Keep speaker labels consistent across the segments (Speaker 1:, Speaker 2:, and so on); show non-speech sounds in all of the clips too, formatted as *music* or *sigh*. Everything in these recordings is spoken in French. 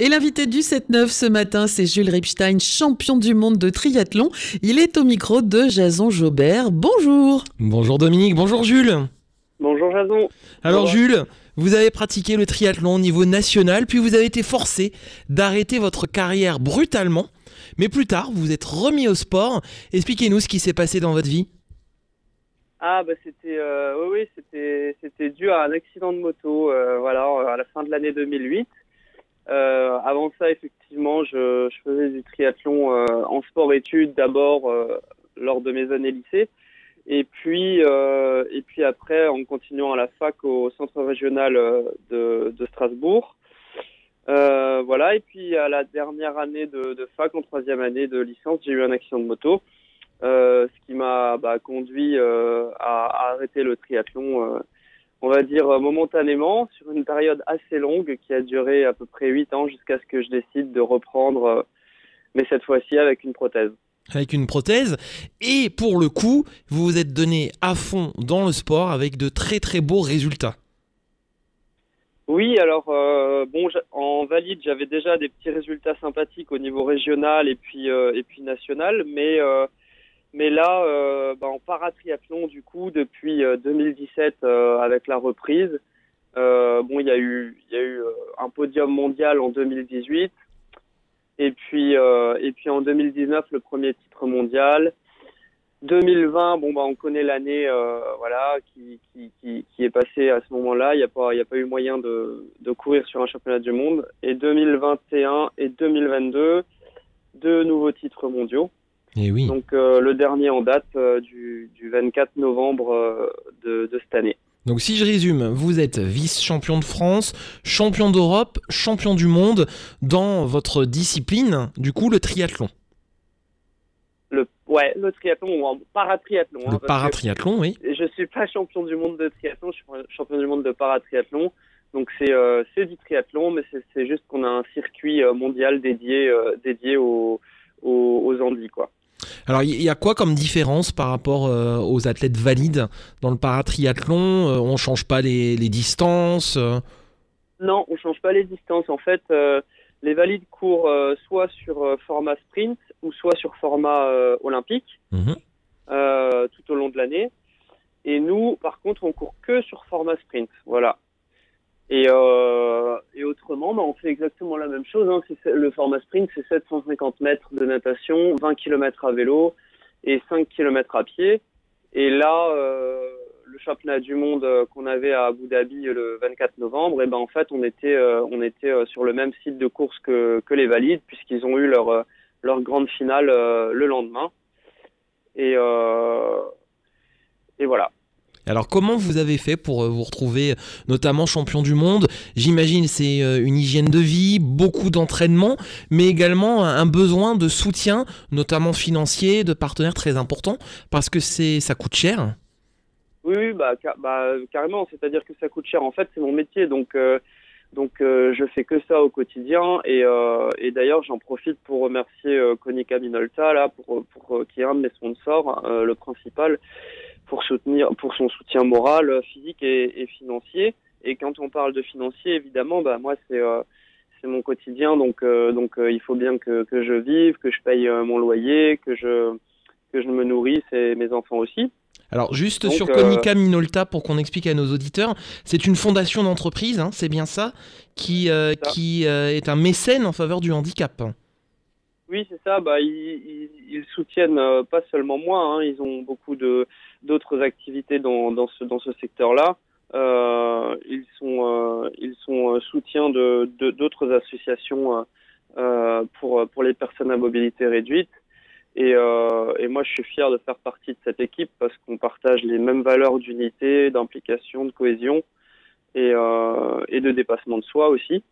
Speaker 1: Et l'invité du 7-9 ce matin, c'est Jules Ripstein, champion du monde de triathlon. Il est au micro de Jason Jobert. Bonjour
Speaker 2: Bonjour Dominique, bonjour Jules.
Speaker 3: Bonjour Jason.
Speaker 2: Alors
Speaker 3: Bonjour.
Speaker 2: Jules, vous avez pratiqué le triathlon au niveau national, puis vous avez été forcé d'arrêter votre carrière brutalement. Mais plus tard, vous vous êtes remis au sport. Expliquez-nous ce qui s'est passé dans votre vie.
Speaker 3: Ah bah c'était euh, oui oui c'était c'était dû à un accident de moto euh, voilà à la fin de l'année 2008. Euh, avant ça effectivement je, faisais du triathlon euh, en sport-études d'abord euh, lors de mes années lycée et puis et puis après en continuant à la fac au centre régional de, Strasbourg. Voilà et puis à la dernière année de, fac en troisième année de licence j'ai eu un accident de moto. Ce qui m'a bah, conduit à, arrêter le triathlon, on va dire euh, momentanément, sur une période assez longue qui a duré à peu près 8 ans jusqu'à ce que je décide de reprendre, euh, mais cette fois-ci avec une prothèse.
Speaker 2: Avec une prothèse. Et pour le coup, vous vous êtes donné à fond dans le sport avec de très très beaux résultats.
Speaker 3: Oui, alors euh, bon, en valide, j'avais déjà des petits résultats sympathiques au niveau régional et puis euh, et puis national, mais euh, mais là, euh, bah, en paratriathlon, du coup, depuis euh, 2017, euh, avec la reprise, euh, bon, il y a eu euh, un podium mondial en 2018, et puis euh, et puis en 2019 le premier titre mondial. 2020, bon bah on connaît l'année, euh, voilà, qui, est passée à ce moment-là. Il n'y a pas, eu moyen de courir sur un championnat du monde. Et 2021 et 2022, deux nouveaux titres mondiaux.
Speaker 2: Et oui.
Speaker 3: Donc euh, le dernier en date euh, du, du 24 novembre euh, de, de cette année.
Speaker 2: Donc si je résume, vous êtes vice-champion de France, champion d'Europe, champion du monde dans votre discipline, du coup le triathlon.
Speaker 3: Le, ouais, le triathlon ou paratriathlon. hein,
Speaker 2: Le paratriathlon, oui.
Speaker 3: Je suis pas champion du monde de triathlon, je suis champion du monde de paratriathlon. Donc c'est euh, du triathlon, mais c'est juste qu'on a un circuit mondial dédié euh, dédié aux aux, aux Andes quoi.
Speaker 2: Alors, il y a quoi comme différence par rapport euh, aux athlètes valides dans le paratriathlon Euh, On change pas les, les distances euh,
Speaker 3: Non, on change pas les distances. En fait, les valides courent soit sur format sprint ou soit sur format olympique
Speaker 2: Mhm.
Speaker 3: tout au long de l'année. Et nous, par contre, on court que sur format sprint. Voilà. Et, euh, et autrement, bah, on fait exactement la même chose. Hein. Le format sprint, c'est 750 mètres de natation, 20 km à vélo et 5 km à pied. Et là, euh, le championnat du monde euh, qu'on avait à Abu Dhabi le 24 novembre, et ben en fait, on était, euh, on était euh, sur le même site de course que, que les valides, puisqu'ils ont eu leur, euh, leur grande finale euh, le lendemain. Et, euh, et voilà.
Speaker 2: Alors, comment vous avez fait pour euh, vous retrouver euh, notamment champion du monde? J'imagine c'est euh, une hygiène de vie, beaucoup d'entraînement, mais également un besoin de soutien, notamment financier, de partenaires très importants, parce que c'est ça coûte cher.
Speaker 3: Oui, oui, bah, ca- bah, carrément. C'est-à-dire que ça coûte cher. En fait, c'est mon métier, donc euh, donc je fais que ça au quotidien. Et, et d'ailleurs, j'en profite pour remercier Konica Minolta là, pour pour qui est un de mes sponsors, le principal, pour soutenir pour son soutien moral, euh, physique et, et financier. Et quand on parle de financier, évidemment, bah moi c'est euh, c'est mon quotidien, donc euh, donc euh, il faut bien que que je vive, que je paye mon loyer, que je que je me nourrisse et mes enfants aussi.
Speaker 2: Alors juste
Speaker 3: Donc,
Speaker 2: sur Konica Minolta pour qu'on explique à nos auditeurs, c'est une fondation d'entreprise, hein, c'est bien ça, qui,
Speaker 3: Ça.
Speaker 2: qui est un mécène en faveur du handicap.
Speaker 3: Oui, c'est ça. Bah, ils, ils, ils soutiennent euh, pas seulement moi. Hein, ils ont beaucoup de d'autres activités dans, dans ce dans ce secteur-là. Euh, ils sont euh, ils sont euh, soutiens de d'autres associations euh, pour pour les personnes à mobilité réduite. Et, et moi, je suis fier de faire partie de cette équipe parce qu'on partage les mêmes valeurs d'unité, d'implication, de cohésion et, et de dépassement de soi aussi.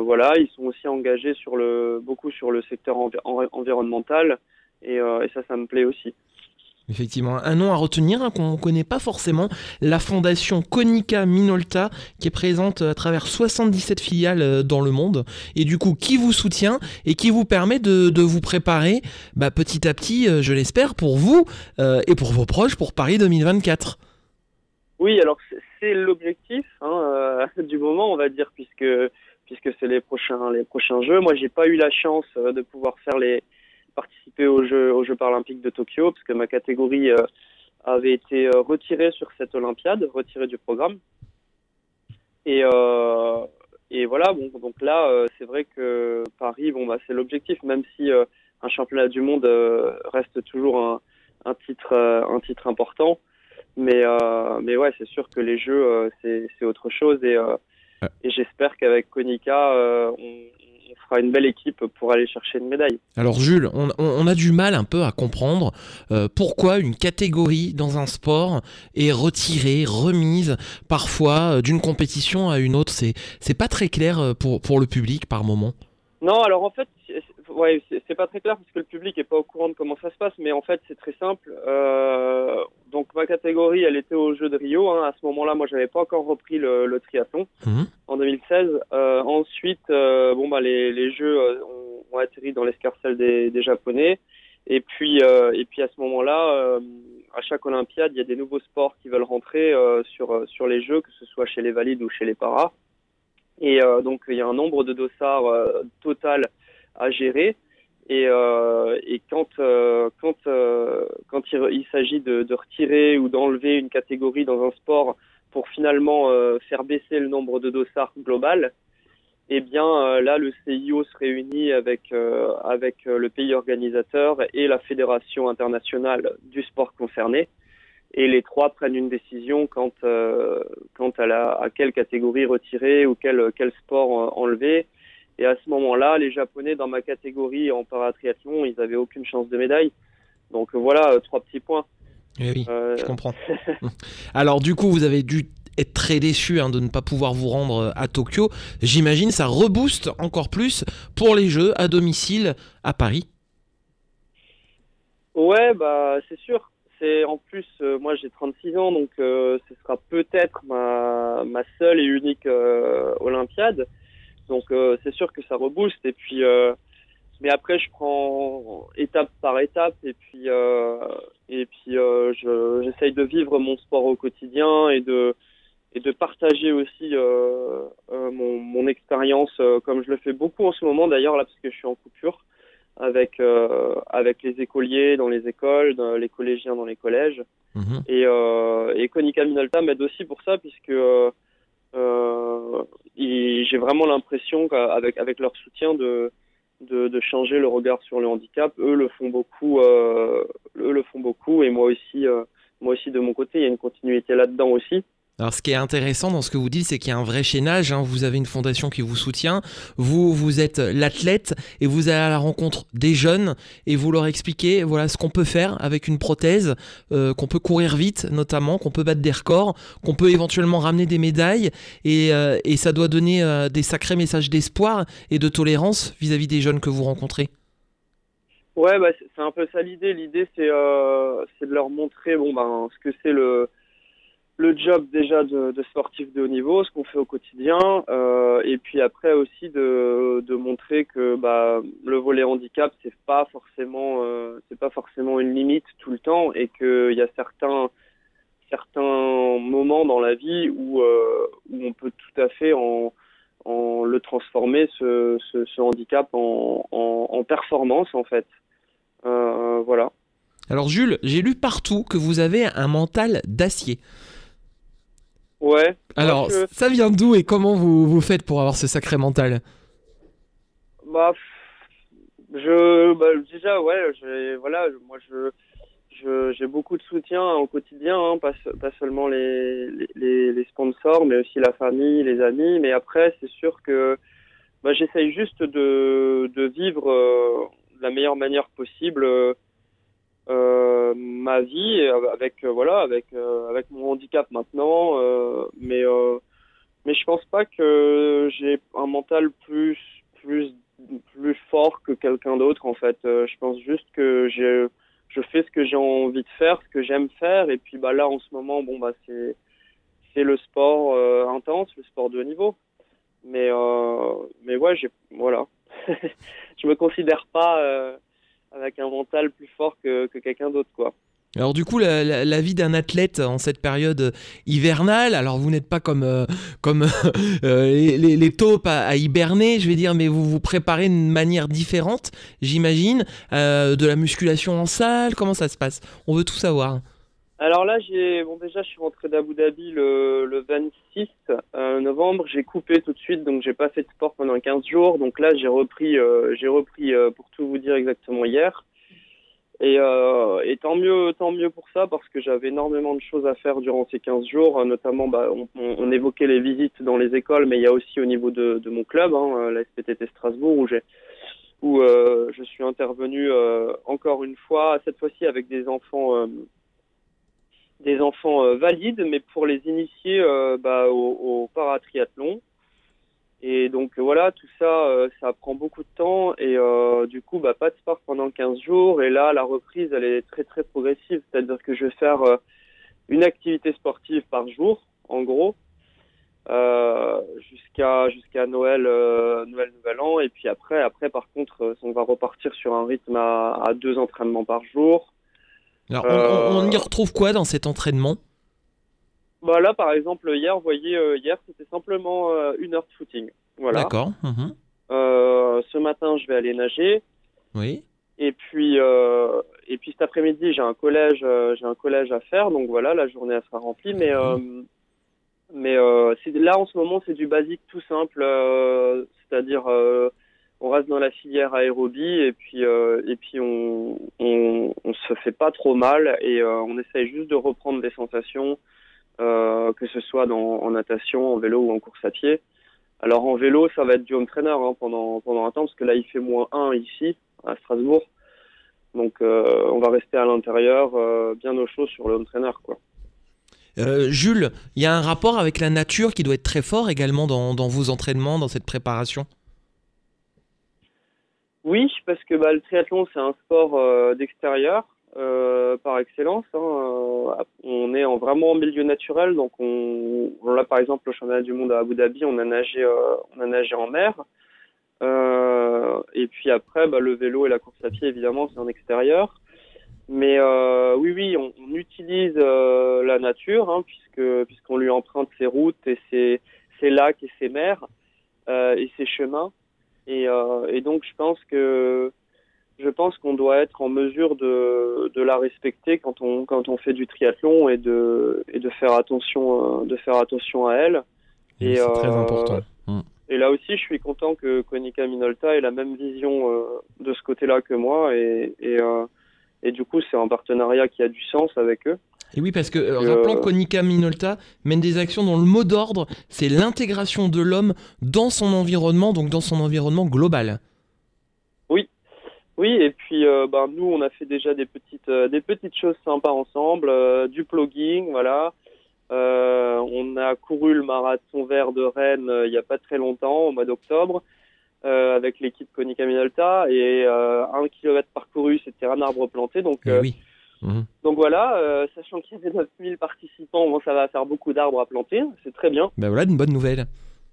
Speaker 3: Voilà, ils sont aussi engagés sur le beaucoup sur le secteur envi- en- environnemental et, euh, et ça, ça me plaît aussi.
Speaker 2: Effectivement, un nom à retenir hein, qu'on ne connaît pas forcément, la fondation Konica Minolta, qui est présente à travers 77 filiales euh, dans le monde, et du coup qui vous soutient et qui vous permet de, de vous préparer bah, petit à petit, euh, je l'espère, pour vous euh, et pour vos proches pour Paris 2024.
Speaker 3: Oui, alors c'est- c'est l'objectif hein, euh, *laughs* du moment, on va dire, puisque puisque c'est les prochains les prochains Jeux. Moi, j'ai pas eu la chance euh, de pouvoir faire les participer aux Jeux aux Jeux paralympiques de Tokyo, parce que ma catégorie euh, avait été euh, retirée sur cette Olympiade, retirée du programme. Et et voilà, bon, donc là, c'est vrai que Paris, bon, bah, c'est l'objectif, même si un championnat du monde reste toujours un, un titre un titre important. Mais, mais ouais, c'est sûr que les jeux, c'est autre chose. Et. Et j'espère qu'avec Konica, euh, on, on fera une belle équipe pour aller chercher une médaille.
Speaker 2: Alors Jules, on, a du mal un peu à comprendre euh, pourquoi une catégorie dans un sport est retirée, remise parfois euh, d'une compétition à une autre. C'est c'est pas très clair euh, pour, pour le public par moment.
Speaker 3: Non, alors en fait, ouais, c'est pas très clair parce que le public est pas au courant de comment ça se passe, mais en fait, c'est très simple. Euh, donc ma catégorie, elle était aux Jeux de Rio. Hein. À ce moment-là, moi, j'avais pas encore repris le, le triathlon
Speaker 2: Mhm.
Speaker 3: en 2016. Euh, ensuite, euh, bon bah les, les Jeux euh, ont, ont atterri dans l'escarcelle des, des Japonais. Et puis euh, et puis à ce moment-là, euh, à chaque Olympiade, il y a des nouveaux sports qui veulent rentrer euh, sur sur les Jeux, que ce soit chez les valides ou chez les paras. Et euh, donc il y a un nombre de dossards euh, total à gérer. Et, euh, quand quand quand il, s'agit de, de retirer ou d'enlever une catégorie dans un sport pour finalement faire baisser le nombre de dossards global, eh bien là le CIO se réunit avec avec le pays organisateur et la fédération internationale du sport concerné et les trois prennent une décision quant euh, quant à la à quelle catégorie retirer ou quel quel sport euh, enlever et à ce moment-là les japonais dans ma catégorie en paratriathlon ils avaient aucune chance de médaille donc euh, voilà euh, trois petits points
Speaker 2: Eh oui,
Speaker 3: Euh,
Speaker 2: je comprends. *laughs* *laughs* Alors du coup, vous avez dû être très déçu hein, de ne pas pouvoir vous rendre à Tokyo. J'imagine ça rebooste encore plus pour les Jeux à domicile à Paris.
Speaker 3: Ouais, bah c'est sûr. C'est en plus, euh, moi j'ai 36 ans, donc euh, ce sera peut-être ma, seule et unique euh, Olympiade. Donc c'est sûr que ça rebooste. Et puis, mais après je prends étape par étape et puis et puis je- j'essaye de vivre mon sport au quotidien et de et de partager aussi mon, mon expérience comme je le fais beaucoup en ce moment d'ailleurs là parce que je suis en coupure avec euh, avec les écoliers dans les écoles, dans les collégiens dans les collèges.
Speaker 2: Mhm.
Speaker 3: Et, euh, et Konica Minolta m'aide aussi pour ça puisque euh, euh, j'ai vraiment l'impression qu'avec avec leur soutien de, de de changer le regard sur le handicap. Eux le font beaucoup, eux le font beaucoup et moi aussi moi aussi de mon côté il y a une continuité là-dedans aussi.
Speaker 2: Alors ce qui est intéressant dans ce que vous dites, c'est qu'il y a un vrai chaînage. hein. Vous avez une fondation qui vous soutient. Vous, vous êtes l'athlète et vous allez à la rencontre des jeunes et vous leur expliquez voilà ce qu'on peut faire avec une prothèse, euh, qu'on peut courir vite notamment, qu'on peut battre des records, qu'on peut éventuellement ramener des médailles et, euh, ça doit donner euh, des sacrés messages d'espoir et de tolérance vis-à-vis des jeunes que vous rencontrez.
Speaker 3: Ouais, bah, c'est un peu ça l'idée. L'idée, c'est de leur montrer bon, ben, ce que c'est le, le job déjà de, sportif de haut niveau, ce qu'on fait au quotidien, euh, et puis après aussi de, de montrer que bah, le volet handicap, c'est pas forcément euh, c'est pas forcément une limite tout le temps, et qu'il y a certains certains moments dans la vie où euh, où on peut tout à fait en en le transformer ce, ce, handicap en, en, en performance en fait. Voilà.
Speaker 2: Alors Jules, j'ai lu partout que vous avez un mental d'acier.
Speaker 3: Ouais.
Speaker 2: Alors ça vient d'où et comment vous, vous faites pour avoir ce sacré mental?
Speaker 3: Bah, je, bah, déjà, ouais, j'ai, voilà, je- moi, je, j'ai beaucoup de soutien au quotidien, hein, pas, pas seulement les, les sponsors, mais aussi la famille, les amis. Mais après, c'est sûr que, bah, j'essaye juste de, de vivre euh, de la meilleure manière possible. euh, euh, ma vie euh, avec euh, voilà avec avec mon handicap maintenant mais mais je pense pas que j'ai un mental plus plus plus fort que quelqu'un d'autre en fait je pense juste que j'ai je fais ce que j'ai envie de faire, ce que j'aime faire. Et puis bah là, en ce moment, bon bah c'est c'est le sport intense, le sport de haut niveau. Mais mais ouais, j'ai voilà, *laughs* je me considère pas avec un mental plus fort que, que quelqu'un d'autre.
Speaker 2: Alors du coup, la, vie d'un athlète en cette période hivernale, alors vous n'êtes pas comme, euh, *laughs* euh, les, taupes à, à hiberner, je vais dire, mais vous vous préparez d'une manière différente, j'imagine, euh, de la musculation en salle, comment ça se passe? On veut tout savoir.
Speaker 3: Alors là, j'ai bon déjà, je suis rentré d'Abu Dhabi le, le 26 euh, novembre. J'ai coupé tout de suite, donc j'ai pas fait de sport pendant 15 jours. Donc là, j'ai repris, euh, j'ai repris euh, pour tout vous dire exactement hier. Et, euh, et tant mieux, tant mieux pour ça parce que j'avais énormément de choses à faire durant ces 15 jours. Notamment, bah, on, évoquait les visites dans les écoles, mais il y a aussi au niveau de, de mon club, hein, la SPTT Strasbourg, où j'ai où je suis intervenu encore une fois, cette fois-ci avec des enfants des enfants euh, valides, mais pour les initier euh, bah, au, au paratriathlon. Et donc voilà, tout ça, euh, ça prend beaucoup de temps et du coup, bah, pas de sport pendant 15 jours. Et là, la reprise, elle est très très progressive, c'est-à-dire que je vais faire une activité sportive par jour, en gros, euh, jusqu'à jusqu'à Noël, euh, Noël, Nouvel An. Et puis après, après par contre, on va repartir sur un rythme à, à deux entraînements par jour.
Speaker 2: Alors on, on- on
Speaker 3: Euh,
Speaker 2: y retrouve quoi dans cet entraînement?
Speaker 3: Bah là, par exemple, hier, vous voyez, euh, hier, c'était simplement euh, une heure de footing. Voilà.
Speaker 2: D'accord. mhm.
Speaker 3: Ce matin, je vais aller nager.
Speaker 2: Oui.
Speaker 3: Et puis, euh, et puis cet après-midi, j'ai un collège, euh, j'ai un collège à faire. Donc voilà, la journée elle sera remplie. Mais, euh, mais là en ce moment, c'est du basique tout simple. C'est-à-dire, on reste dans la filière aérobie et puis, euh, et puis on, on, se fait pas trop mal et euh, on essaye juste de reprendre des sensations, euh, que ce soit dans, en natation, en vélo ou en course à pied. Alors en vélo, ça va être du home trainer hein, pendant pendant un temps parce que là il fait moins 1 ici à Strasbourg. Donc on va rester à l'intérieur, bien au chaud sur le home trainer quoi.
Speaker 2: Jules, il y a un rapport avec la nature qui doit être très fort également dans, dans vos entraînements, dans cette préparation?
Speaker 3: Oui, parce que bah, le triathlon c'est un sport euh, d'extérieur euh, par excellence. hein. Euh, on est en vraiment en milieu naturel, donc on, là par exemple au championnat du monde à Abu Dhabi, on a nagé, on a en mer. Et puis après, bah, le vélo et la course à pied évidemment c'est en extérieur. Mais oui, oui, on, utilise la nature, hein, puisqu'on lui emprunte ses routes et ses, ses lacs et ses mers et ses chemins. Et, euh, et donc je pense que je pense qu'on doit être en mesure de, de la respecter quand on quand on fait du triathlon et de et de faire attention euh, de faire attention à elle. Et,
Speaker 2: c'est très
Speaker 3: euh,
Speaker 2: important. Mm.
Speaker 3: Et là aussi, je suis content que Konica Minolta ait la même vision euh, de ce côté-là que moi. Et, et, euh, et du coup, c'est un partenariat qui a du sens avec eux.
Speaker 2: Et oui, parce que euh,
Speaker 3: Euh,
Speaker 2: rappelons que Konica Minolta mène des actions dont le mot d'ordre, c'est l'intégration de l'homme dans son environnement, donc dans son environnement global.
Speaker 3: Oui, et puis euh, ben, nous, on a fait déjà des petites, euh, des petites choses sympas ensemble, euh, du plugging, voilà. Euh, on a couru le marathon vert de Rennes euh, il n'y a pas très longtemps, au mois d'octobre, euh, avec l'équipe Konica Minolta, et euh, un kilomètre parcouru, c'était un arbre planté, donc
Speaker 2: Et
Speaker 3: euh,
Speaker 2: oui. Mhm.
Speaker 3: Donc voilà, sachant qu'il y avait 9000 participants, bon, ça va faire beaucoup d'arbres à planter, c'est très bien.
Speaker 2: Ben voilà, une bonne nouvelle.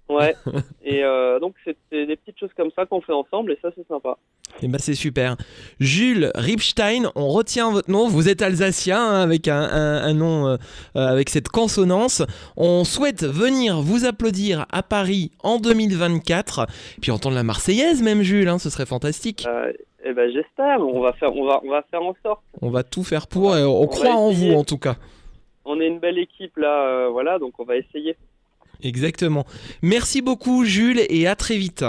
Speaker 3: Ouais. *laughs* et euh, donc c'était des petites choses comme ça qu'on fait ensemble et ça c'est sympa.
Speaker 2: Et ben c'est super. Jules Ripstein, on retient votre nom. Vous êtes alsacien hein, avec un, un- un nom euh, euh, avec cette consonance. On souhaite venir vous applaudir à Paris en 2024. Puis entendre la Marseillaise même, Jules. hein, ce serait fantastique.
Speaker 3: Euh, et ben j'espère, on va faire, on va, on va faire en sorte.
Speaker 2: On va tout faire pour. et on,
Speaker 3: On
Speaker 2: croit en vous en tout cas.
Speaker 3: On est une belle équipe là, voilà, donc on va essayer.
Speaker 2: Exactement. Merci beaucoup, Jules, et à très vite.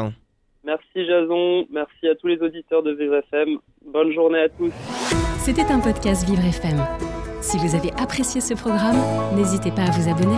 Speaker 3: Merci Jason, merci à tous les auditeurs de Vivre FM. Bonne journée à tous.
Speaker 4: C'était un podcast Vivre FM. Si vous avez apprécié ce programme, n'hésitez pas à vous abonner.